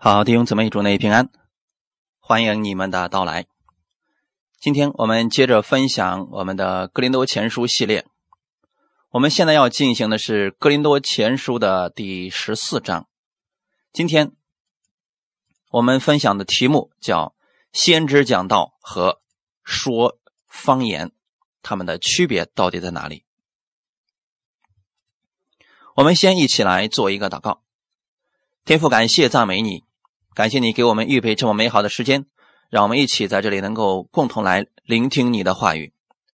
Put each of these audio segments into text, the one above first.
好，弟兄姊妹，祝内平安，欢迎你们的到来。今天我们接着分享我们的《格林多前书》系列。我们现在要进行的是《格林多前书》的第十四章。今天我们分享的题目叫“先知讲道和说方言”，他们的区别到底在哪里？我们先一起来做一个祷告，天父，感谢赞美你。感谢你给我们预备这么美好的时间，让我们一起在这里能够共同来聆听你的话语，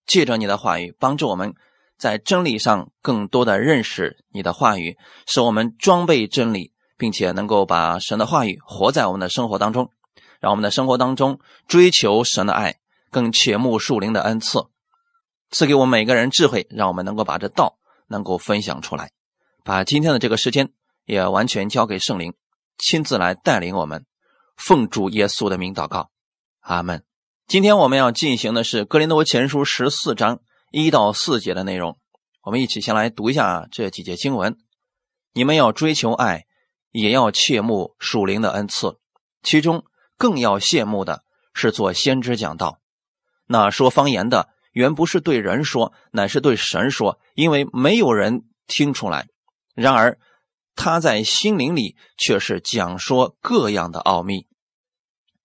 借着你的话语帮助我们在真理上更多的认识你的话语，使我们装备真理，并且能够把神的话语活在我们的生活当中，让我们的生活当中追求神的爱，更切慕树灵的恩赐，赐给我们每个人智慧，让我们能够把这道能够分享出来，把今天的这个时间也完全交给圣灵。亲自来带领我们，奉主耶稣的名祷告，阿门。今天我们要进行的是《格林多前书》十四章一到四节的内容。我们一起先来读一下这几节经文。你们要追求爱，也要切慕属灵的恩赐，其中更要羡慕的是做先知讲道。那说方言的，原不是对人说，乃是对神说，因为没有人听出来。然而。他在心灵里却是讲说各样的奥秘，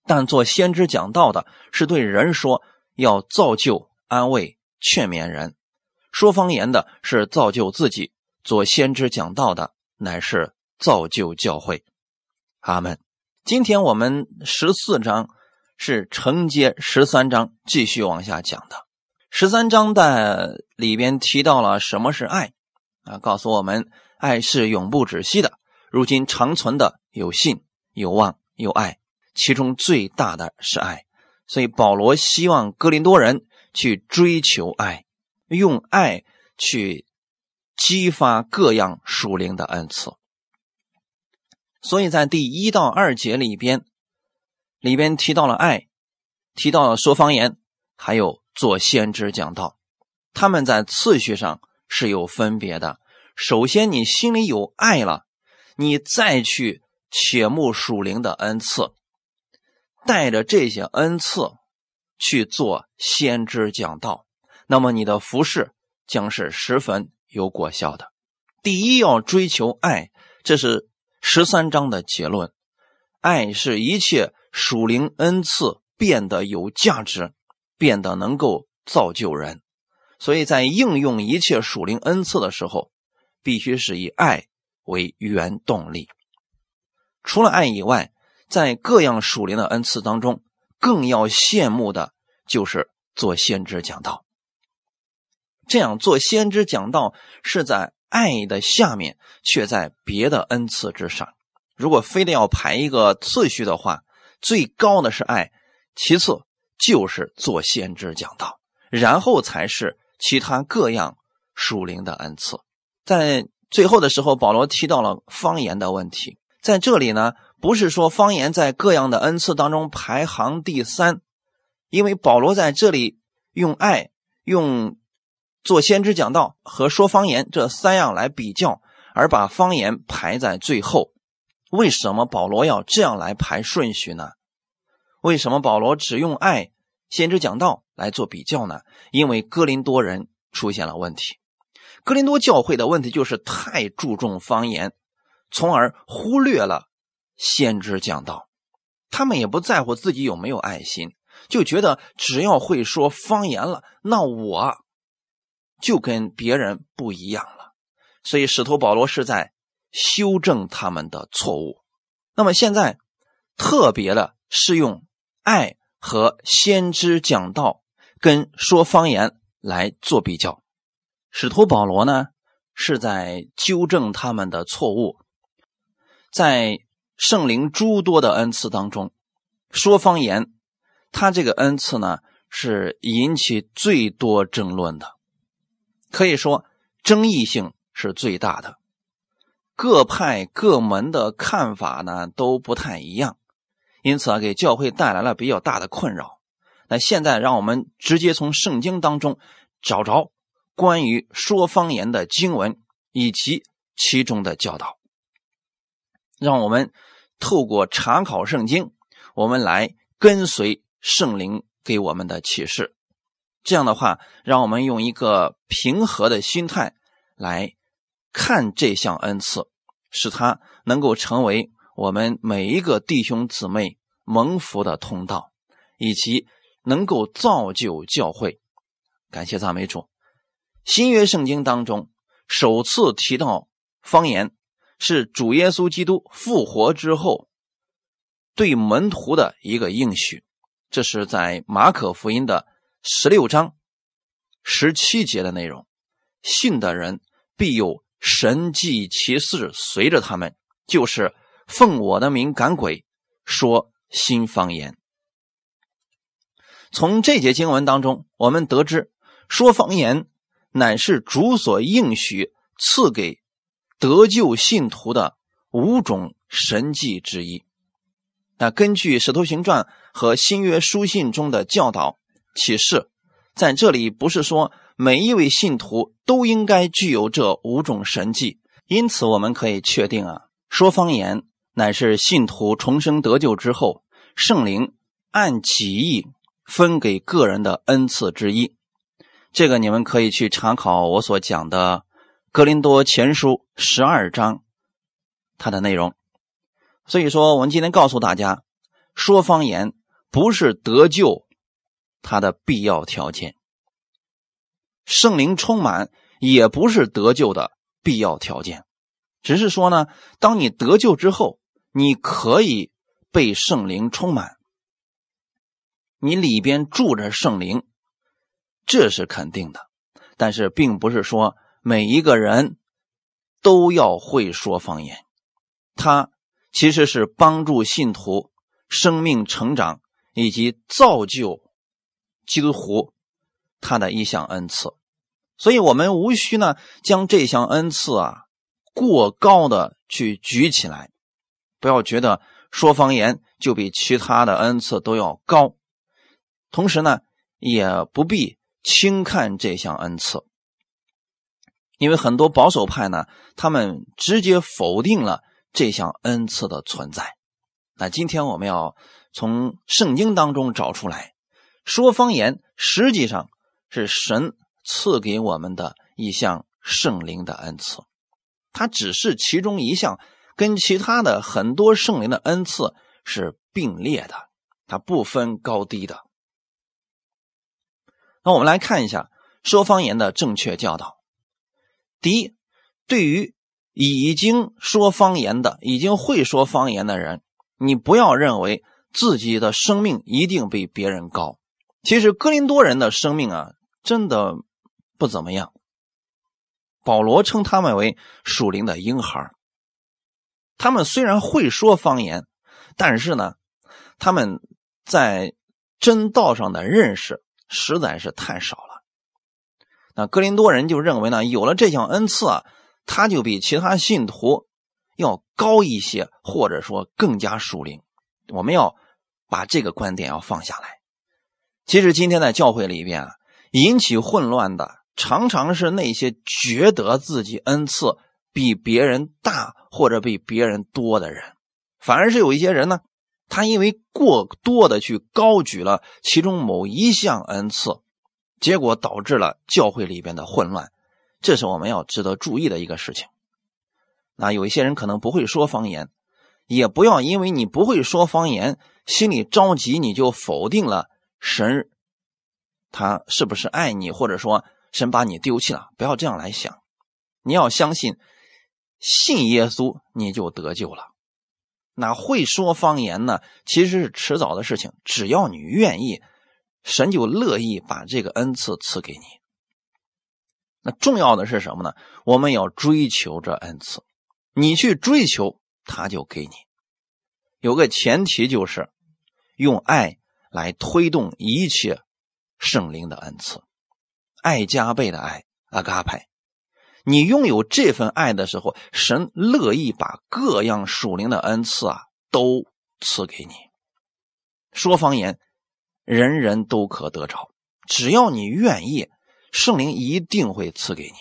但做先知讲道的是对人说，要造就、安慰、劝勉人；说方言的是造就自己；做先知讲道的乃是造就教会。阿门。今天我们十四章是承接十三章继续往下讲的。十三章的里边提到了什么是爱啊，告诉我们。爱是永不止息的，如今长存的有信、有望、有爱，其中最大的是爱。所以保罗希望哥林多人去追求爱，用爱去激发各样属灵的恩赐。所以在第一到二节里边，里边提到了爱，提到了说方言，还有做先知讲道，他们在次序上是有分别的。首先，你心里有爱了，你再去切慕属灵的恩赐，带着这些恩赐去做先知讲道，那么你的服饰将是十分有果效的。第一，要追求爱，这是十三章的结论。爱是一切属灵恩赐变得有价值，变得能够造就人。所以在应用一切属灵恩赐的时候。必须是以爱为原动力。除了爱以外，在各样属灵的恩赐当中，更要羡慕的就是做先知讲道。这样做先知讲道是在爱的下面，却在别的恩赐之上。如果非得要排一个次序的话，最高的是爱，其次就是做先知讲道，然后才是其他各样属灵的恩赐。在最后的时候，保罗提到了方言的问题。在这里呢，不是说方言在各样的恩赐当中排行第三，因为保罗在这里用爱、用做先知讲道和说方言这三样来比较，而把方言排在最后。为什么保罗要这样来排顺序呢？为什么保罗只用爱、先知讲道来做比较呢？因为哥林多人出现了问题。格林多教会的问题就是太注重方言，从而忽略了先知讲道。他们也不在乎自己有没有爱心，就觉得只要会说方言了，那我就跟别人不一样了。所以使徒保罗是在修正他们的错误。那么现在特别的是用爱和先知讲道跟说方言来做比较。使徒保罗呢，是在纠正他们的错误，在圣灵诸多的恩赐当中，说方言，他这个恩赐呢是引起最多争论的，可以说争议性是最大的，各派各门的看法呢都不太一样，因此啊，给教会带来了比较大的困扰。那现在让我们直接从圣经当中找着。关于说方言的经文以及其中的教导，让我们透过查考圣经，我们来跟随圣灵给我们的启示。这样的话，让我们用一个平和的心态来看这项恩赐，使它能够成为我们每一个弟兄姊妹蒙福的通道，以及能够造就教会。感谢赞美主。新约圣经当中首次提到方言，是主耶稣基督复活之后对门徒的一个应许。这是在马可福音的十六章十七节的内容。信的人必有神迹奇事随着他们，就是奉我的名赶鬼，说新方言。从这节经文当中，我们得知说方言。乃是主所应许赐给得救信徒的五种神迹之一。那根据《使徒行传》和新约书信中的教导启示，在这里不是说每一位信徒都应该具有这五种神迹。因此，我们可以确定啊，说方言乃是信徒重生得救之后，圣灵按己意分给个人的恩赐之一。这个你们可以去查考我所讲的《格林多前书》十二章，它的内容。所以说，我们今天告诉大家，说方言不是得救它的必要条件，圣灵充满也不是得救的必要条件，只是说呢，当你得救之后，你可以被圣灵充满，你里边住着圣灵。这是肯定的，但是并不是说每一个人都要会说方言。它其实是帮助信徒生命成长以及造就基督徒他的一项恩赐。所以，我们无需呢将这项恩赐啊过高的去举起来，不要觉得说方言就比其他的恩赐都要高。同时呢，也不必。轻看这项恩赐，因为很多保守派呢，他们直接否定了这项恩赐的存在。那今天我们要从圣经当中找出来，说方言实际上是神赐给我们的一项圣灵的恩赐，它只是其中一项，跟其他的很多圣灵的恩赐是并列的，它不分高低的。那我们来看一下说方言的正确教导。第一，对于已经说方言的、已经会说方言的人，你不要认为自己的生命一定比别人高。其实哥林多人的生命啊，真的不怎么样。保罗称他们为属灵的婴孩。他们虽然会说方言，但是呢，他们在真道上的认识。实在是太少了。那哥林多人就认为呢，有了这项恩赐啊，他就比其他信徒要高一些，或者说更加属灵。我们要把这个观点要放下来。其实今天在教会里边啊，引起混乱的常常是那些觉得自己恩赐比别人大或者比别人多的人，反而是有一些人呢。他因为过多的去高举了其中某一项恩赐，结果导致了教会里边的混乱，这是我们要值得注意的一个事情。那有一些人可能不会说方言，也不要因为你不会说方言，心里着急你就否定了神，他是不是爱你，或者说神把你丢弃了？不要这样来想，你要相信，信耶稣你就得救了。那会说方言呢？其实是迟早的事情。只要你愿意，神就乐意把这个恩赐赐给你。那重要的是什么呢？我们要追求这恩赐。你去追求，他就给你。有个前提就是用爱来推动一切圣灵的恩赐，爱加倍的爱，阿嘎派。你拥有这份爱的时候，神乐意把各样属灵的恩赐啊都赐给你。说方言，人人都可得着，只要你愿意，圣灵一定会赐给你。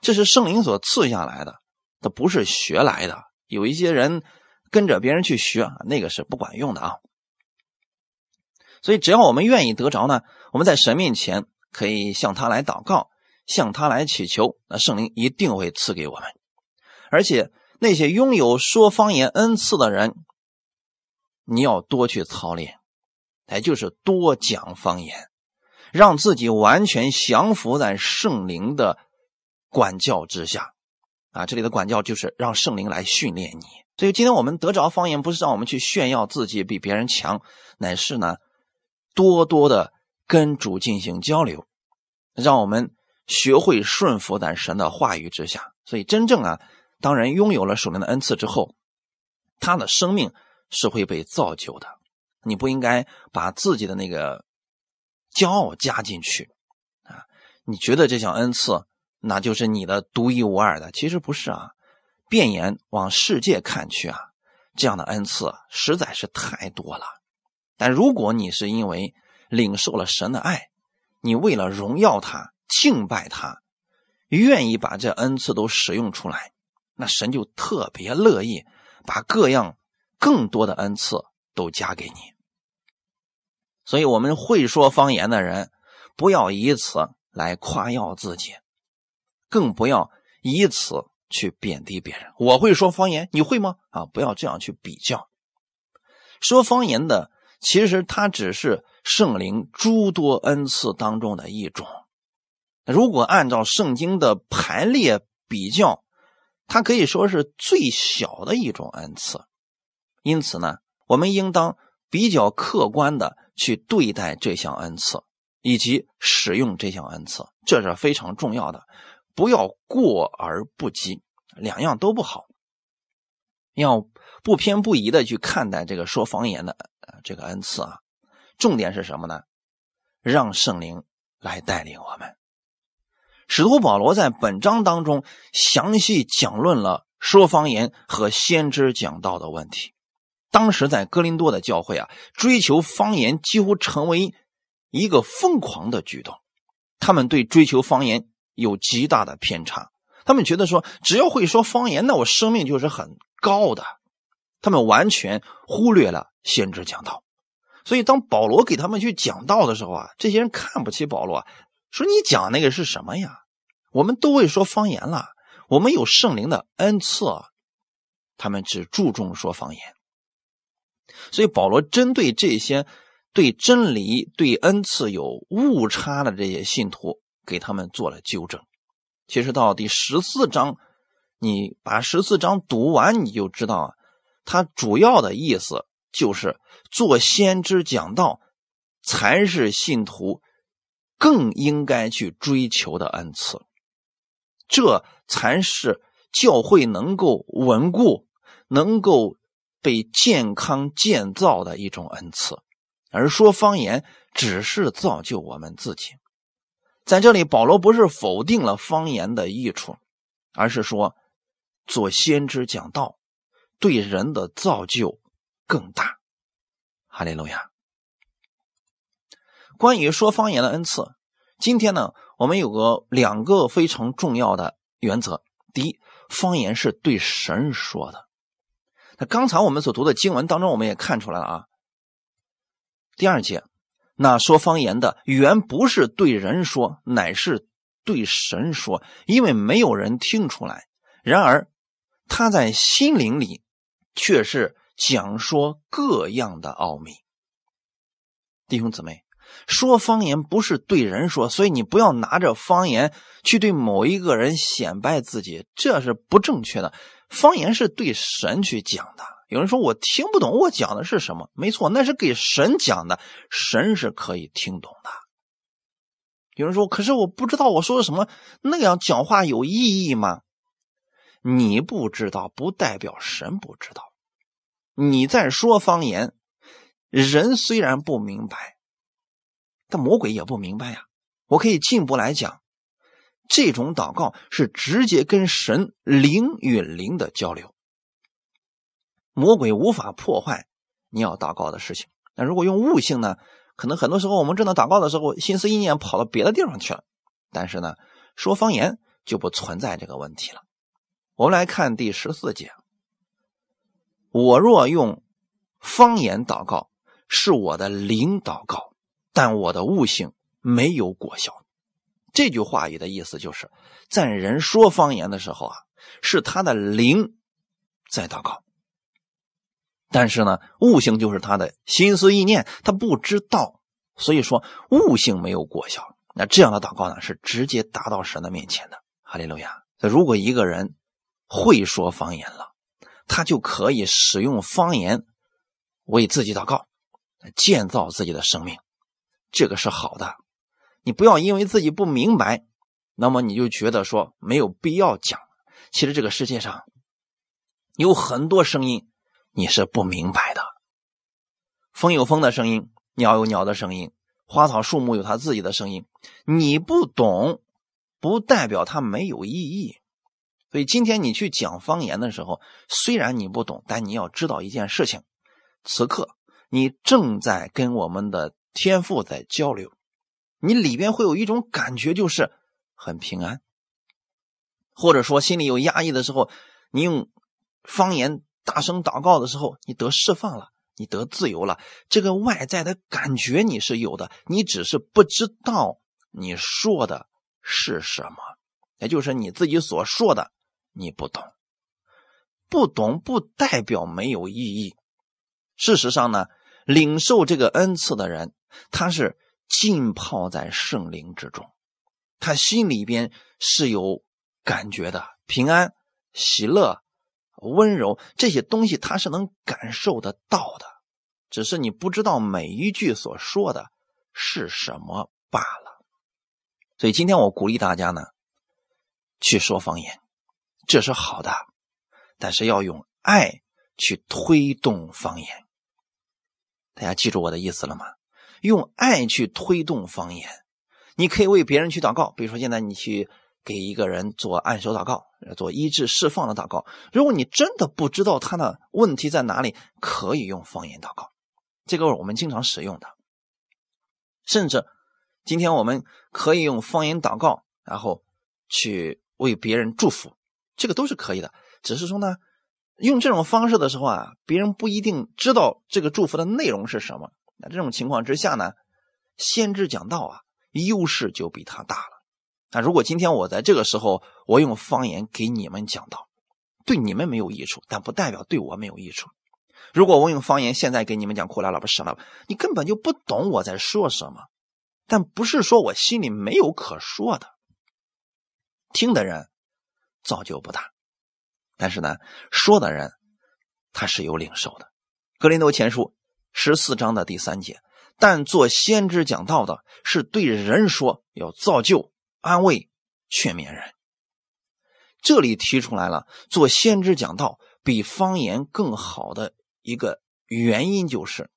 这是圣灵所赐下来的，它不是学来的。有一些人跟着别人去学，那个是不管用的啊。所以，只要我们愿意得着呢，我们在神面前可以向他来祷告，向他来祈求，那圣灵一定会赐给我们。而且，那些拥有说方言恩赐的人，你要多去操练，也就是多讲方言，让自己完全降服在圣灵的管教之下。啊，这里的管教就是让圣灵来训练你。所以，今天我们得着方言，不是让我们去炫耀自己比别人强，乃是呢。多多的跟主进行交流，让我们学会顺服在神的话语之下。所以，真正啊，当人拥有了属灵的恩赐之后，他的生命是会被造就的。你不应该把自己的那个骄傲加进去啊！你觉得这项恩赐那就是你的独一无二的，其实不是啊。变眼往世界看去啊，这样的恩赐实在是太多了。但如果你是因为领受了神的爱，你为了荣耀他、敬拜他，愿意把这恩赐都使用出来，那神就特别乐意把各样更多的恩赐都加给你。所以，我们会说方言的人，不要以此来夸耀自己，更不要以此去贬低别人。我会说方言，你会吗？啊，不要这样去比较。说方言的。其实它只是圣灵诸多恩赐当中的一种。如果按照圣经的排列比较，它可以说是最小的一种恩赐。因此呢，我们应当比较客观的去对待这项恩赐，以及使用这项恩赐，这是非常重要的。不要过而不及，两样都不好。要不偏不倚的去看待这个说方言的。这个恩赐啊，重点是什么呢？让圣灵来带领我们。使徒保罗在本章当中详细讲论了说方言和先知讲道的问题。当时在哥林多的教会啊，追求方言几乎成为一个疯狂的举动。他们对追求方言有极大的偏差。他们觉得说，只要会说方言，那我生命就是很高的。他们完全忽略了先知讲道，所以当保罗给他们去讲道的时候啊，这些人看不起保罗，说你讲那个是什么呀？我们都会说方言了，我们有圣灵的恩赐，他们只注重说方言。所以保罗针对这些对真理、对恩赐有误差的这些信徒，给他们做了纠正。其实到第十四章，你把十四章读完，你就知道。他主要的意思就是做先知讲道，才是信徒更应该去追求的恩赐，这才是教会能够稳固、能够被健康建造的一种恩赐。而说方言只是造就我们自己。在这里，保罗不是否定了方言的益处，而是说做先知讲道。对人的造就更大，哈利路亚。关于说方言的恩赐，今天呢，我们有个两个非常重要的原则：第一，方言是对神说的。那刚才我们所读的经文当中，我们也看出来了啊。第二节，那说方言的原不是对人说，乃是对神说，因为没有人听出来。然而他在心灵里。却是讲说各样的奥秘，弟兄姊妹，说方言不是对人说，所以你不要拿着方言去对某一个人显摆自己，这是不正确的。方言是对神去讲的。有人说我听不懂我讲的是什么，没错，那是给神讲的，神是可以听懂的。有人说，可是我不知道我说的什么，那样讲话有意义吗？你不知道，不代表神不知道。你在说方言，人虽然不明白，但魔鬼也不明白呀。我可以进一步来讲，这种祷告是直接跟神灵与灵的交流。魔鬼无法破坏你要祷告的事情。那如果用悟性呢？可能很多时候我们正在祷告的时候，心思意念跑到别的地方去了。但是呢，说方言就不存在这个问题了。我们来看第十四节。我若用方言祷告，是我的灵祷告，但我的悟性没有果效。这句话语的意思就是，在人说方言的时候啊，是他的灵在祷告，但是呢，悟性就是他的心思意念，他不知道，所以说悟性没有果效。那这样的祷告呢，是直接达到神的面前的。哈利路亚！如果一个人会说方言了，他就可以使用方言为自己祷告，建造自己的生命，这个是好的。你不要因为自己不明白，那么你就觉得说没有必要讲。其实这个世界上有很多声音你是不明白的，风有风的声音，鸟有鸟的声音，花草树木有它自己的声音。你不懂，不代表它没有意义。所以今天你去讲方言的时候，虽然你不懂，但你要知道一件事情：此刻你正在跟我们的天赋在交流。你里边会有一种感觉，就是很平安，或者说心里有压抑的时候，你用方言大声祷告的时候，你得释放了，你得自由了。这个外在的感觉你是有的，你只是不知道你说的是什么，也就是你自己所说的你不懂，不懂不代表没有意义。事实上呢，领受这个恩赐的人，他是。浸泡在圣灵之中，他心里边是有感觉的，平安、喜乐、温柔这些东西他是能感受得到的，只是你不知道每一句所说的是什么罢了。所以今天我鼓励大家呢，去说方言，这是好的，但是要用爱去推动方言。大家记住我的意思了吗？用爱去推动方言，你可以为别人去祷告。比如说，现在你去给一个人做按手祷告，做医治释放的祷告。如果你真的不知道他的问题在哪里，可以用方言祷告，这个我们经常使用的。甚至今天我们可以用方言祷告，然后去为别人祝福，这个都是可以的。只是说呢，用这种方式的时候啊，别人不一定知道这个祝福的内容是什么。那这种情况之下呢，先知讲道啊，优势就比他大了。那如果今天我在这个时候我用方言给你们讲道，对你们没有益处，但不代表对我没有益处。如果我用方言现在给你们讲苦来了不是了，你根本就不懂我在说什么。但不是说我心里没有可说的，听的人造就不大，但是呢，说的人他是有领受的。格林多前书。十四章的第三节，但做先知讲道的是对人说，要造就、安慰、劝勉人。这里提出来了，做先知讲道比方言更好的一个原因，就是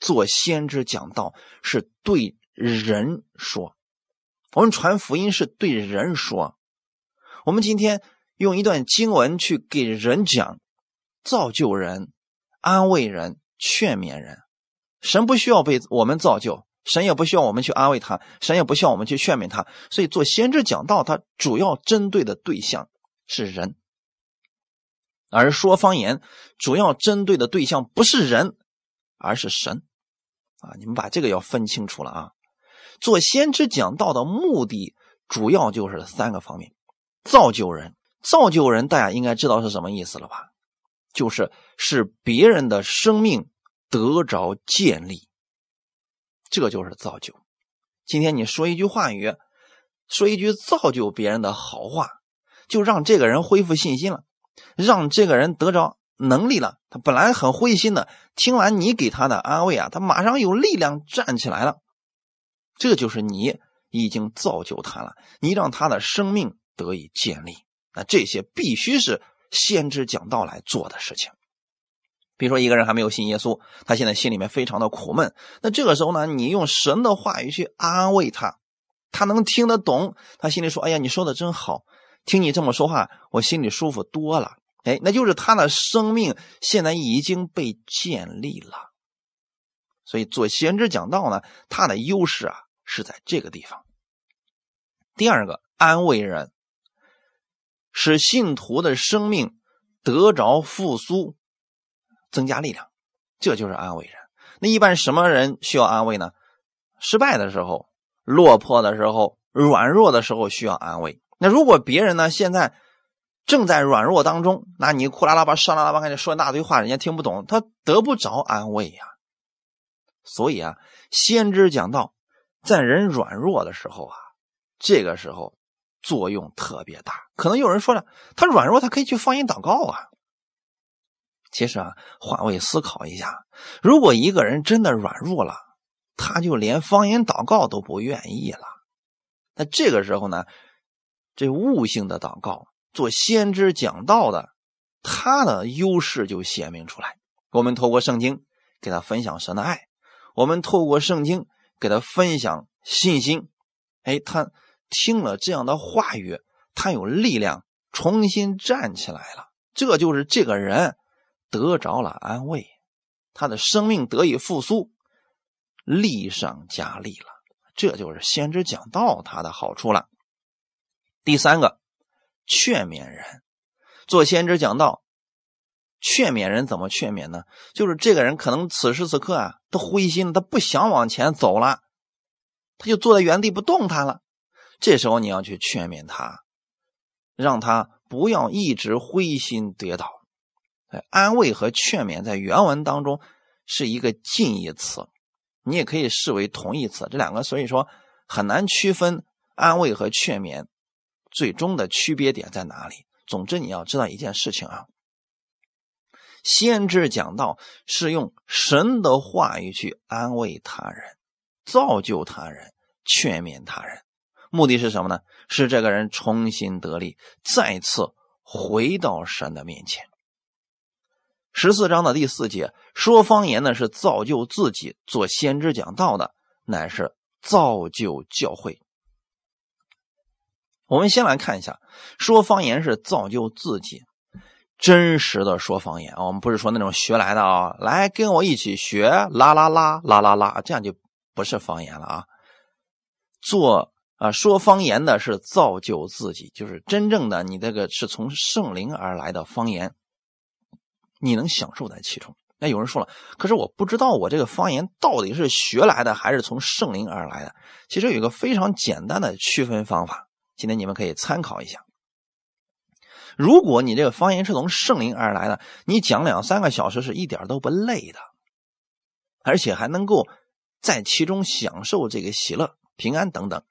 做先知讲道是对人说。我们传福音是对人说。我们今天用一段经文去给人讲，造就人、安慰人。劝勉人，神不需要被我们造就，神也不需要我们去安慰他，神也不需要我们去劝勉他。所以做先知讲道，他主要针对的对象是人；而说方言，主要针对的对象不是人，而是神。啊，你们把这个要分清楚了啊！做先知讲道的目的，主要就是三个方面：造就人，造就人，大家应该知道是什么意思了吧？就是使别人的生命得着建立，这就是造就。今天你说一句话语，说一句造就别人的好话，就让这个人恢复信心了，让这个人得着能力了。他本来很灰心的，听完你给他的安慰啊，他马上有力量站起来了。这就是你已经造就他了，你让他的生命得以建立。那这些必须是。先知讲道来做的事情，比如说一个人还没有信耶稣，他现在心里面非常的苦闷。那这个时候呢，你用神的话语去安慰他，他能听得懂，他心里说：“哎呀，你说的真好，听你这么说话，我心里舒服多了。”哎，那就是他的生命现在已经被建立了。所以做先知讲道呢，他的优势啊是在这个地方。第二个，安慰人。使信徒的生命得着复苏，增加力量，这就是安慰人。那一般什么人需要安慰呢？失败的时候、落魄的时候、软弱的时候需要安慰。那如果别人呢现在正在软弱当中，那你哭啦啦吧、上啦啦吧，跟你说一大堆话，人家听不懂，他得不着安慰呀。所以啊，先知讲道，在人软弱的时候啊，这个时候作用特别大。可能有人说了，他软弱，他可以去方言祷告啊。其实啊，换位思考一下，如果一个人真的软弱了，他就连方言祷告都不愿意了。那这个时候呢，这悟性的祷告，做先知讲道的，他的优势就显明出来。我们透过圣经给他分享神的爱，我们透过圣经给他分享信心。哎，他听了这样的话语，他有力量重新站起来了。这就是这个人。得着了安慰，他的生命得以复苏，力上加力了。这就是先知讲道他的好处了。第三个，劝勉人做先知讲道，劝勉人怎么劝勉呢？就是这个人可能此时此刻啊，他灰心了，他不想往前走了，他就坐在原地不动弹了。这时候你要去劝勉他，让他不要一直灰心跌倒。安慰和劝勉在原文当中是一个近义词，你也可以视为同义词。这两个所以说很难区分安慰和劝勉最终的区别点在哪里。总之你要知道一件事情啊，先知讲道是用神的话语去安慰他人、造就他人、劝勉他人，目的是什么呢？是这个人重新得力，再次回到神的面前。十四章的第四节说方言呢，是造就自己做先知讲道的，乃是造就教会。我们先来看一下，说方言是造就自己，真实的说方言。我们不是说那种学来的啊，来跟我一起学啦啦啦啦啦啦，这样就不是方言了啊。做啊说方言的是造就自己，就是真正的你这个是从圣灵而来的方言。你能享受在其中。那有人说了，可是我不知道我这个方言到底是学来的还是从圣灵而来的。其实有一个非常简单的区分方法，今天你们可以参考一下。如果你这个方言是从圣灵而来的，你讲两三个小时是一点都不累的，而且还能够在其中享受这个喜乐、平安等等。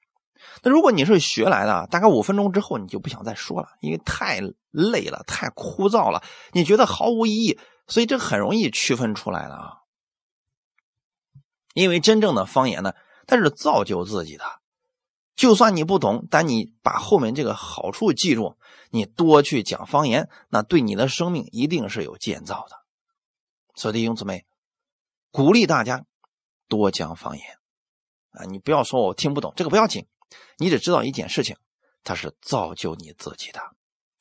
那如果你是学来的，大概五分钟之后你就不想再说了，因为太累了，太枯燥了，你觉得毫无意义，所以这很容易区分出来的啊。因为真正的方言呢，它是造就自己的，就算你不懂，但你把后面这个好处记住，你多去讲方言，那对你的生命一定是有建造的。所以弟兄姊妹，鼓励大家多讲方言啊！你不要说我听不懂，这个不要紧。你只知道一件事情，它是造就你自己的，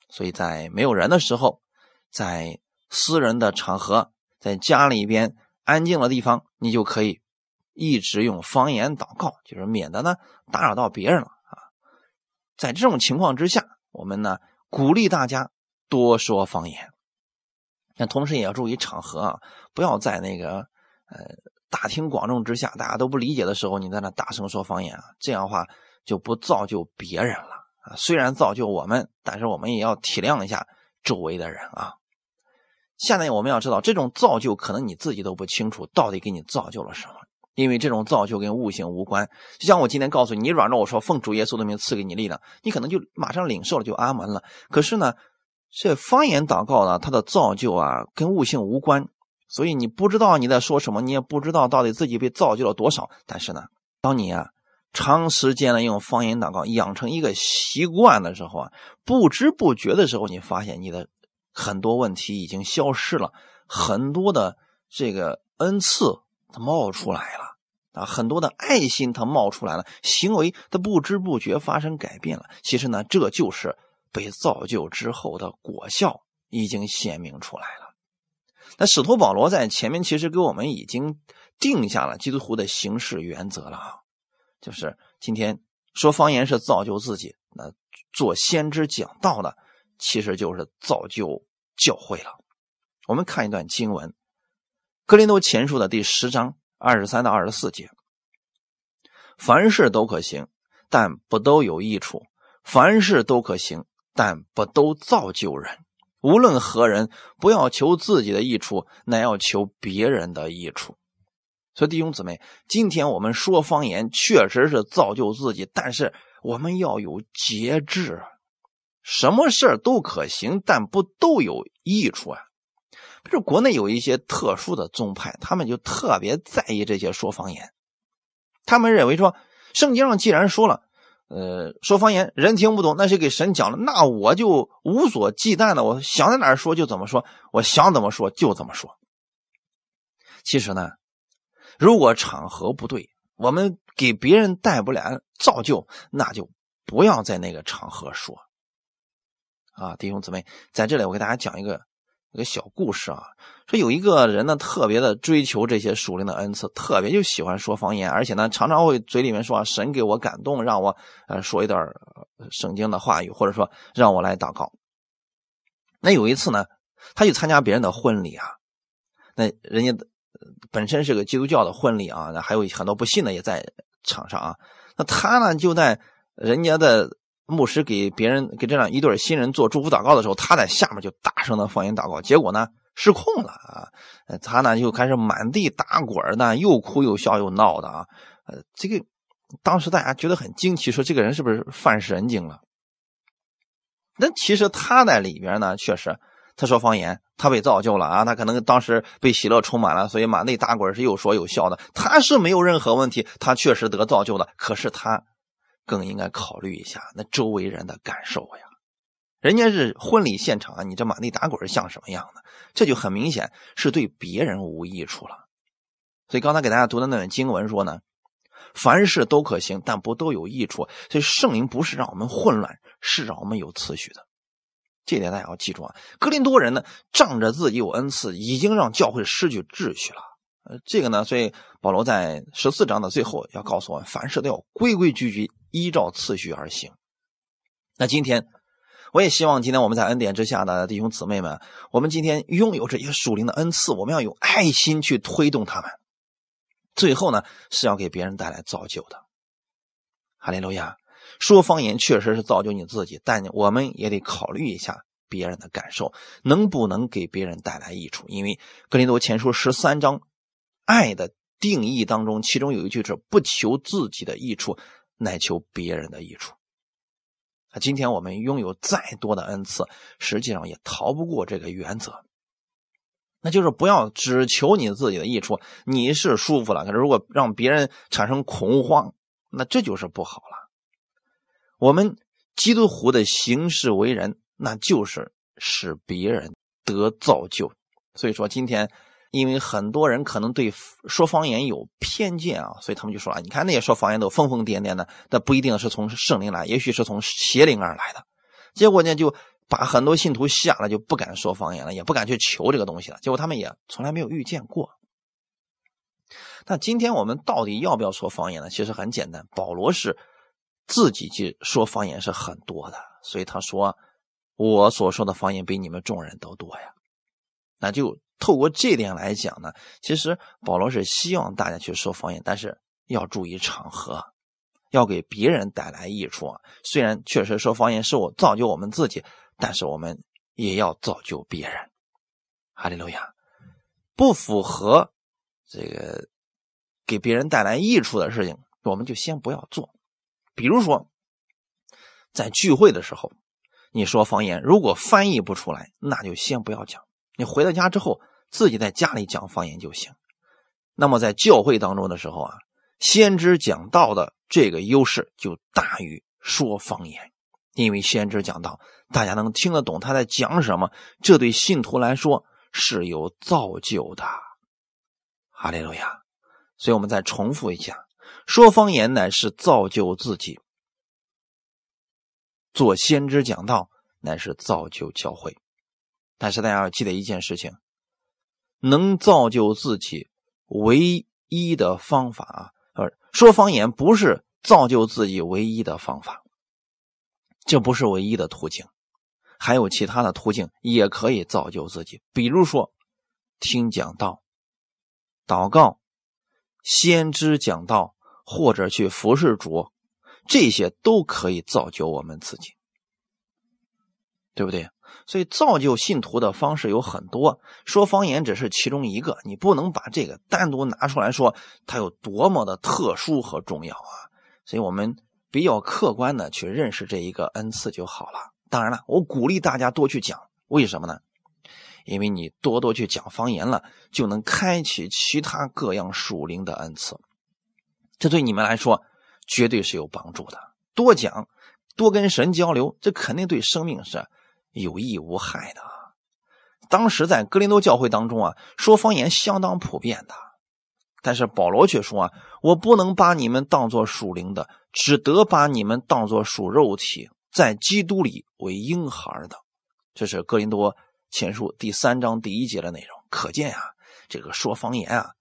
所以在没有人的时候，在私人的场合，在家里边安静的地方，你就可以一直用方言祷告，就是免得呢打扰到别人了啊。在这种情况之下，我们呢鼓励大家多说方言，但同时也要注意场合啊，不要在那个呃大庭广众之下，大家都不理解的时候，你在那大声说方言啊，这样的话。就不造就别人了啊！虽然造就我们，但是我们也要体谅一下周围的人啊。现在我们要知道，这种造就可能你自己都不清楚到底给你造就了什么，因为这种造就跟悟性无关。就像我今天告诉你，你软弱，我说奉主耶稣的名赐给你力量，你可能就马上领受了，就安门了。可是呢，这方言祷告呢，它的造就啊，跟悟性无关，所以你不知道你在说什么，你也不知道到底自己被造就了多少。但是呢，当你啊。长时间的用方言祷告，养成一个习惯的时候啊，不知不觉的时候，你发现你的很多问题已经消失了，很多的这个恩赐它冒出来了啊，很多的爱心它冒出来了，行为它不知不觉发生改变了。其实呢，这就是被造就之后的果效已经显明出来了。那使徒保罗在前面其实给我们已经定下了基督徒的行事原则了啊。就是今天说方言是造就自己，那做先知讲道的，其实就是造就教会了。我们看一段经文，格林多前书的第十章二十三到二十四节：凡事都可行，但不都有益处；凡事都可行，但不都造就人。无论何人，不要求自己的益处，乃要求别人的益处。所以弟兄姊妹，今天我们说方言，确实是造就自己，但是我们要有节制。什么事儿都可行，但不都有益处啊？不是国内有一些特殊的宗派，他们就特别在意这些说方言。他们认为说，圣经上既然说了。呃，说方言人听不懂，那是给神讲的，那我就无所忌惮的，我想在哪儿说就怎么说，我想怎么说就怎么说。其实呢，如果场合不对，我们给别人带不来造就，那就不要在那个场合说。啊，弟兄姊妹，在这里我给大家讲一个。一个小故事啊，说有一个人呢，特别的追求这些属灵的恩赐，特别就喜欢说方言，而且呢，常常会嘴里面说神给我感动，让我呃说一段圣经的话语，或者说让我来祷告。那有一次呢，他去参加别人的婚礼啊，那人家本身是个基督教的婚礼啊，那还有很多不信的也在场上啊，那他呢就在人家的。牧师给别人给这样一对新人做祝福祷告的时候，他在下面就大声的放言祷告，结果呢失控了啊！他呢就开始满地打滚呢，又哭又笑又闹的啊！呃，这个当时大家觉得很惊奇，说这个人是不是犯神经了？那其实他在里边呢，确实他说方言，他被造就了啊！他可能当时被喜乐充满了，所以满地打滚是有说有笑的，他是没有任何问题，他确实得造就的。可是他。更应该考虑一下那周围人的感受呀，人家是婚礼现场啊，你这满地打滚像什么样的？这就很明显是对别人无益处了。所以刚才给大家读的那段经文说呢，凡事都可行，但不都有益处。所以圣灵不是让我们混乱，是让我们有次序的。这点大家要记住啊。格林多人呢，仗着自己有恩赐，已经让教会失去秩序了。呃，这个呢，所以保罗在十四章的最后要告诉我们，凡事都要规规矩矩。依照次序而行。那今天，我也希望今天我们在恩典之下的弟兄姊妹们，我们今天拥有这些属灵的恩赐，我们要有爱心去推动他们。最后呢，是要给别人带来造就的。哈利路亚！说方言确实是造就你自己，但我们也得考虑一下别人的感受，能不能给别人带来益处？因为格林多前书十三章爱的定义当中，其中有一句是不求自己的益处。乃求别人的益处。今天我们拥有再多的恩赐，实际上也逃不过这个原则，那就是不要只求你自己的益处。你是舒服了，可是如果让别人产生恐慌，那这就是不好了。我们基督徒的行事为人，那就是使别人得造就。所以说，今天。因为很多人可能对说方言有偏见啊，所以他们就说啊，你看那些说方言都疯疯癫癫的，那不一定是从圣灵来，也许是从邪灵而来的。结果呢，就把很多信徒吓了，就不敢说方言了，也不敢去求这个东西了。结果他们也从来没有遇见过。那今天我们到底要不要说方言呢？其实很简单，保罗是自己去说方言是很多的，所以他说我所说的方言比你们众人都多呀，那就。透过这点来讲呢，其实保罗是希望大家去说方言，但是要注意场合，要给别人带来益处啊。虽然确实说方言是我造就我们自己，但是我们也要造就别人。哈利路亚！不符合这个给别人带来益处的事情，我们就先不要做。比如说，在聚会的时候，你说方言，如果翻译不出来，那就先不要讲。你回到家之后。自己在家里讲方言就行。那么在教会当中的时候啊，先知讲道的这个优势就大于说方言，因为先知讲道，大家能听得懂他在讲什么，这对信徒来说是有造就的。哈利路亚！所以我们再重复一下：说方言乃是造就自己，做先知讲道乃是造就教会。但是大家要记得一件事情。能造就自己唯一的方法啊，呃，说方言不是造就自己唯一的方法，这不是唯一的途径，还有其他的途径也可以造就自己。比如说，听讲道、祷告、先知讲道，或者去服侍主，这些都可以造就我们自己，对不对？所以造就信徒的方式有很多，说方言只是其中一个。你不能把这个单独拿出来说，它有多么的特殊和重要啊！所以我们比较客观的去认识这一个恩赐就好了。当然了，我鼓励大家多去讲，为什么呢？因为你多多去讲方言了，就能开启其他各样属灵的恩赐，这对你们来说绝对是有帮助的。多讲，多跟神交流，这肯定对生命是。有益无害的。当时在格林多教会当中啊，说方言相当普遍的。但是保罗却说啊，我不能把你们当作属灵的，只得把你们当作属肉体，在基督里为婴孩的。这是格林多前书第三章第一节的内容。可见呀，这个说方言啊，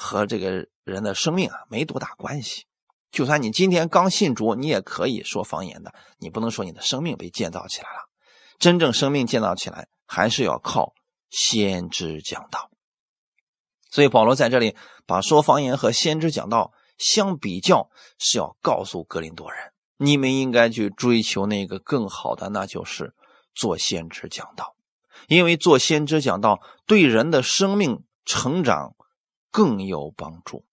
和这个人的生命啊没多大关系。就算你今天刚信主，你也可以说方言的。你不能说你的生命被建造起来了。真正生命建造起来，还是要靠先知讲道。所以保罗在这里把说方言和先知讲道相比较，是要告诉格林多人：你们应该去追求那个更好的，那就是做先知讲道。因为做先知讲道对人的生命成长更有帮助。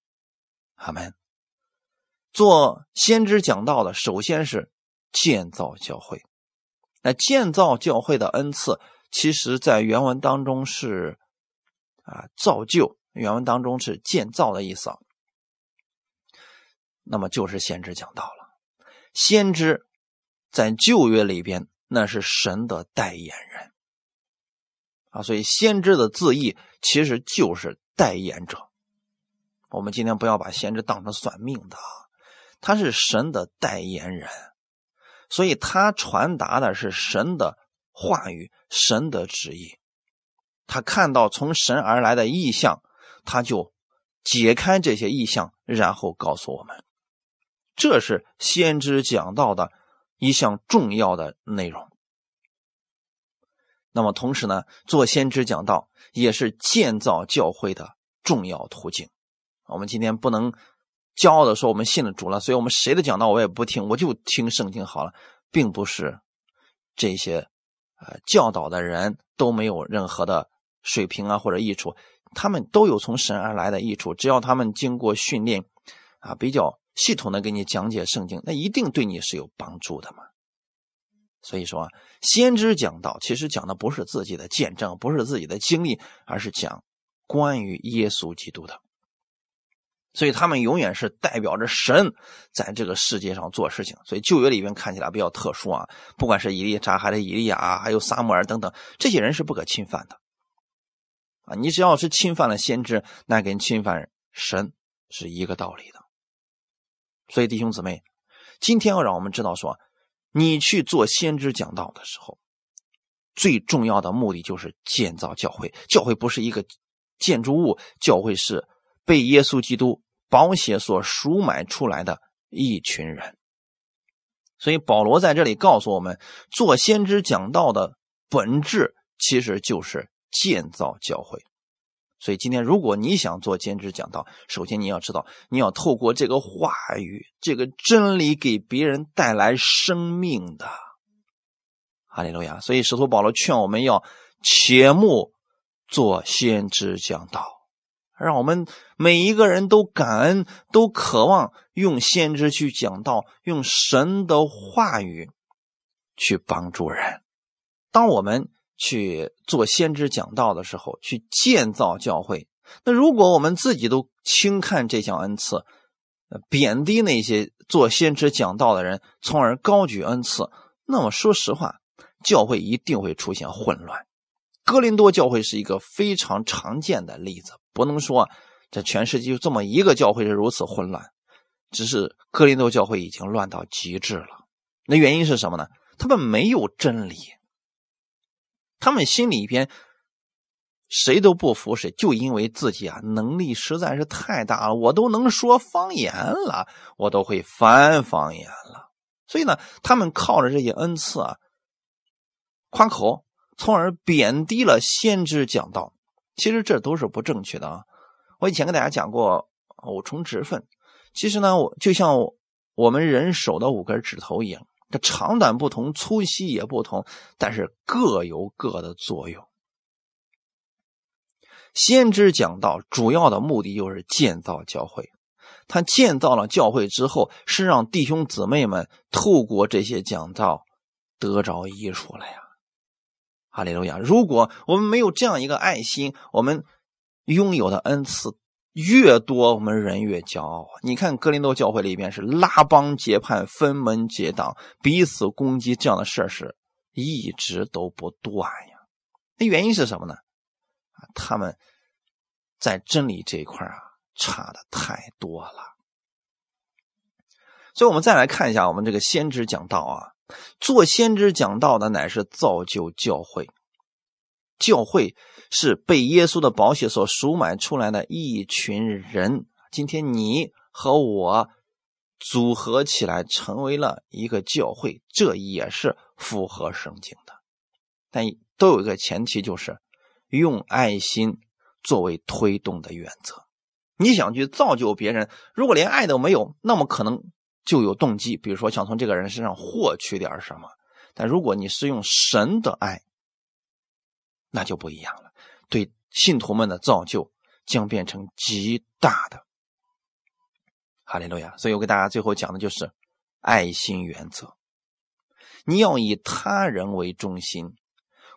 阿门。做先知讲道的，首先是建造教会。那建造教会的恩赐，其实在原文当中是啊造就，原文当中是建造的意思。那么就是先知讲到了，先知在旧约里边那是神的代言人啊，所以先知的字义其实就是代言者。我们今天不要把先知当成算命的，他是神的代言人。所以他传达的是神的话语，神的旨意。他看到从神而来的意象，他就解开这些意象，然后告诉我们，这是先知讲到的一项重要的内容。那么同时呢，做先知讲道也是建造教会的重要途径。我们今天不能。骄傲的说：“我们信了主了，所以我们谁的讲道我也不听，我就听圣经好了。”并不是这些呃教导的人都没有任何的水平啊或者益处，他们都有从神而来的益处。只要他们经过训练啊，比较系统的给你讲解圣经，那一定对你是有帮助的嘛。所以说，先知讲道其实讲的不是自己的见证，不是自己的经历，而是讲关于耶稣基督的。所以他们永远是代表着神在这个世界上做事情。所以旧约里面看起来比较特殊啊，不管是以利扎还是以利亚，还有撒母耳等等，这些人是不可侵犯的啊。你只要是侵犯了先知，那跟侵犯神是一个道理的。所以弟兄姊妹，今天要让我们知道说，你去做先知讲道的时候，最重要的目的就是建造教会。教会不是一个建筑物，教会是被耶稣基督。保险所赎买出来的一群人，所以保罗在这里告诉我们，做先知讲道的本质其实就是建造教会。所以今天，如果你想做先知讲道，首先你要知道，你要透过这个话语、这个真理给别人带来生命的。哈利路亚！所以使徒保罗劝我们要切莫做先知讲道。让我们每一个人都感恩，都渴望用先知去讲道，用神的话语去帮助人。当我们去做先知讲道的时候，去建造教会。那如果我们自己都轻看这项恩赐，贬低那些做先知讲道的人，从而高举恩赐，那么说实话，教会一定会出现混乱。哥林多教会是一个非常常见的例子。不能说这全世界就这么一个教会是如此混乱，只是哥林多教会已经乱到极致了。那原因是什么呢？他们没有真理，他们心里边谁都不服谁，就因为自己啊能力实在是太大了，我都能说方言了，我都会翻方言了。所以呢，他们靠着这些恩赐啊夸口，从而贬低了先知讲道。其实这都是不正确的啊！我以前跟大家讲过五重职分，其实呢，我就像我们人手的五根指头一样，这长短不同，粗细也不同，但是各有各的作用。先知讲道主要的目的就是建造教会，他建造了教会之后，是让弟兄姊妹们透过这些讲道得着益处了呀。哈利路亚！如果我们没有这样一个爱心，我们拥有的恩赐越多，我们人越骄傲。你看格林多教会里边是拉帮结派、分门结党、彼此攻击这样的事儿是一直都不断呀。那原因是什么呢？他们在真理这一块啊，差的太多了。所以，我们再来看一下我们这个先知讲道啊，做先知讲道的乃是造就教会，教会是被耶稣的宝血所赎买出来的一群人。今天你和我组合起来成为了一个教会，这也是符合圣经的，但都有一个前提，就是。用爱心作为推动的原则，你想去造就别人，如果连爱都没有，那么可能就有动机，比如说想从这个人身上获取点什么。但如果你是用神的爱，那就不一样了，对信徒们的造就将变成极大的。哈利路亚！所以我给大家最后讲的就是爱心原则，你要以他人为中心。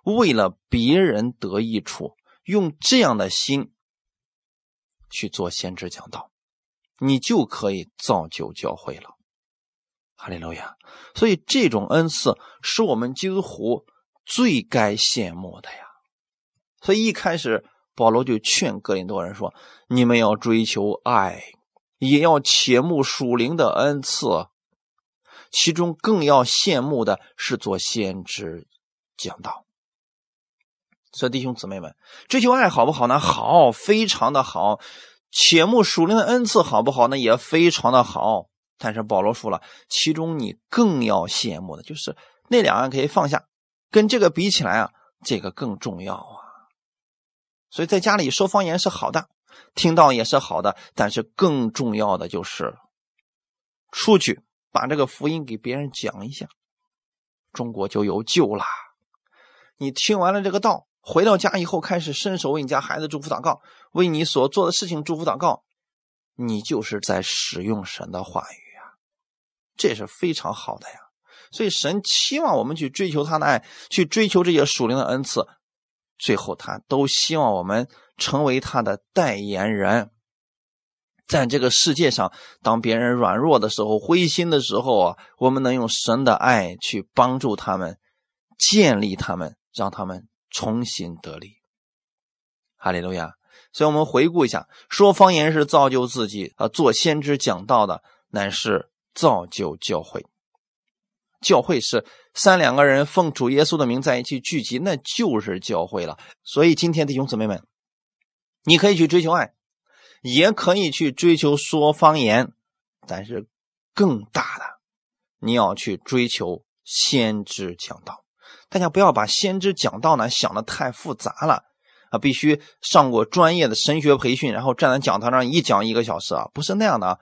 为了别人得益处，用这样的心去做先知讲道，你就可以造就教会了。哈利路亚！所以这种恩赐是我们基督徒最该羡慕的呀。所以一开始保罗就劝格林多人说：“你们要追求爱，也要切慕属灵的恩赐，其中更要羡慕的是做先知讲道。”所以，弟兄姊妹们，追求爱好不好呢？好，非常的好。且慕属灵的恩赐好不好呢？也非常的好。但是保罗说了，其中你更要羡慕的就是那两样可以放下，跟这个比起来啊，这个更重要啊。所以在家里说方言是好的，听到也是好的，但是更重要的就是出去把这个福音给别人讲一下，中国就有救了。你听完了这个道。回到家以后，开始伸手为你家孩子祝福祷告，为你所做的事情祝福祷告，你就是在使用神的话语这是非常好的呀。所以神期望我们去追求他的爱，去追求这些属灵的恩赐，最后他都希望我们成为他的代言人，在这个世界上，当别人软弱的时候、灰心的时候啊，我们能用神的爱去帮助他们，建立他们，让他们。重新得力，哈利路亚！所以，我们回顾一下，说方言是造就自己啊，做先知讲道的乃是造就教会。教会是三两个人奉主耶稣的名在一起聚集，那就是教会了。所以，今天弟兄姊妹们，你可以去追求爱，也可以去追求说方言，但是更大的，你要去追求先知讲道。大家不要把先知讲道呢想的太复杂了啊！必须上过专业的神学培训，然后站在讲台上一讲一个小时啊，不是那样的。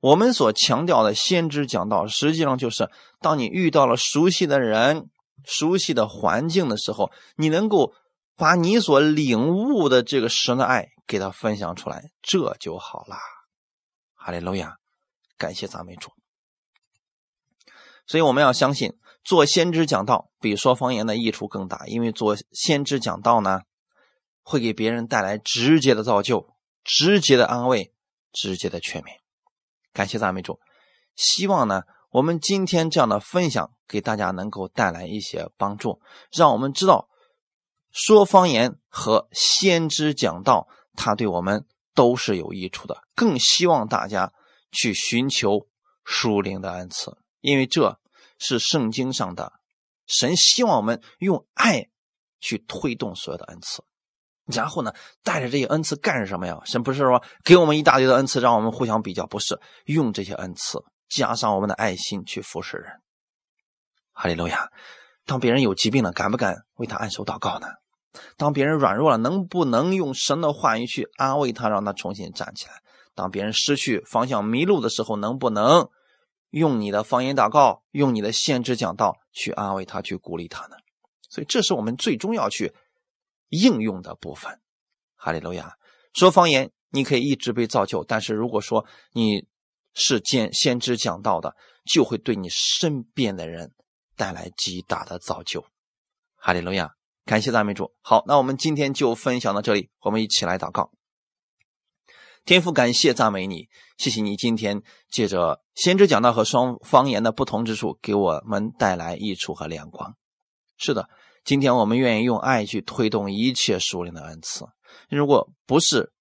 我们所强调的先知讲道，实际上就是当你遇到了熟悉的人、熟悉的环境的时候，你能够把你所领悟的这个神的爱给他分享出来，这就好了。哈利路亚，感谢赞美主。所以我们要相信。做先知讲道比说方言的益处更大，因为做先知讲道呢，会给别人带来直接的造就、直接的安慰、直接的劝勉。感谢赞美主，希望呢，我们今天这样的分享给大家能够带来一些帮助，让我们知道说方言和先知讲道，它对我们都是有益处的。更希望大家去寻求属灵的恩赐，因为这。是圣经上的神希望我们用爱去推动所有的恩赐，然后呢，带着这些恩赐干什么呀？神不是说给我们一大堆的恩赐，让我们互相比较，不是用这些恩赐加上我们的爱心去服侍人。哈利路亚！当别人有疾病了，敢不敢为他按手祷告呢？当别人软弱了，能不能用神的话语去安慰他，让他重新站起来？当别人失去方向、迷路的时候，能不能用你的方言祷告、用你的先知讲道去安慰他、去鼓励他呢？所以，这是我们最终要去应用的部分。哈利路亚！说方言，你可以一直被造就，但是如果说你是见先知讲道的，就会对你身边的人带来极大的造就。哈利路亚！感谢赞美主。好，那我们今天就分享到这里，我们一起来祷告。天父，感谢赞美你，谢谢你今天借着先知讲道和双方言的不同之处，给我们带来益处和亮光。是的，今天我们愿意用爱去推动一切属灵的恩赐。如果不是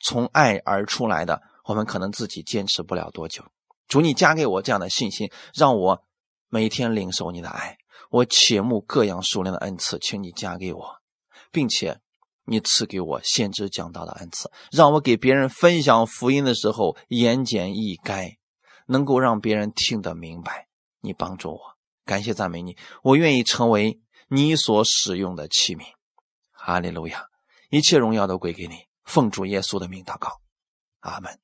从爱而出来的，我们可能自己坚持不了多久。主，你加给我这样的信心，让我每天领受你的爱。我且慕各样属灵的恩赐，请你加给我，并且你赐给我先知讲道的恩赐，让我给别人分享福音的时候言简意赅，能够让别人听得明白。你帮助我，感谢赞美你，我愿意成为你所使用的器皿。哈利路亚，一切荣耀都归给你。奉主耶稣的名祷告，阿门。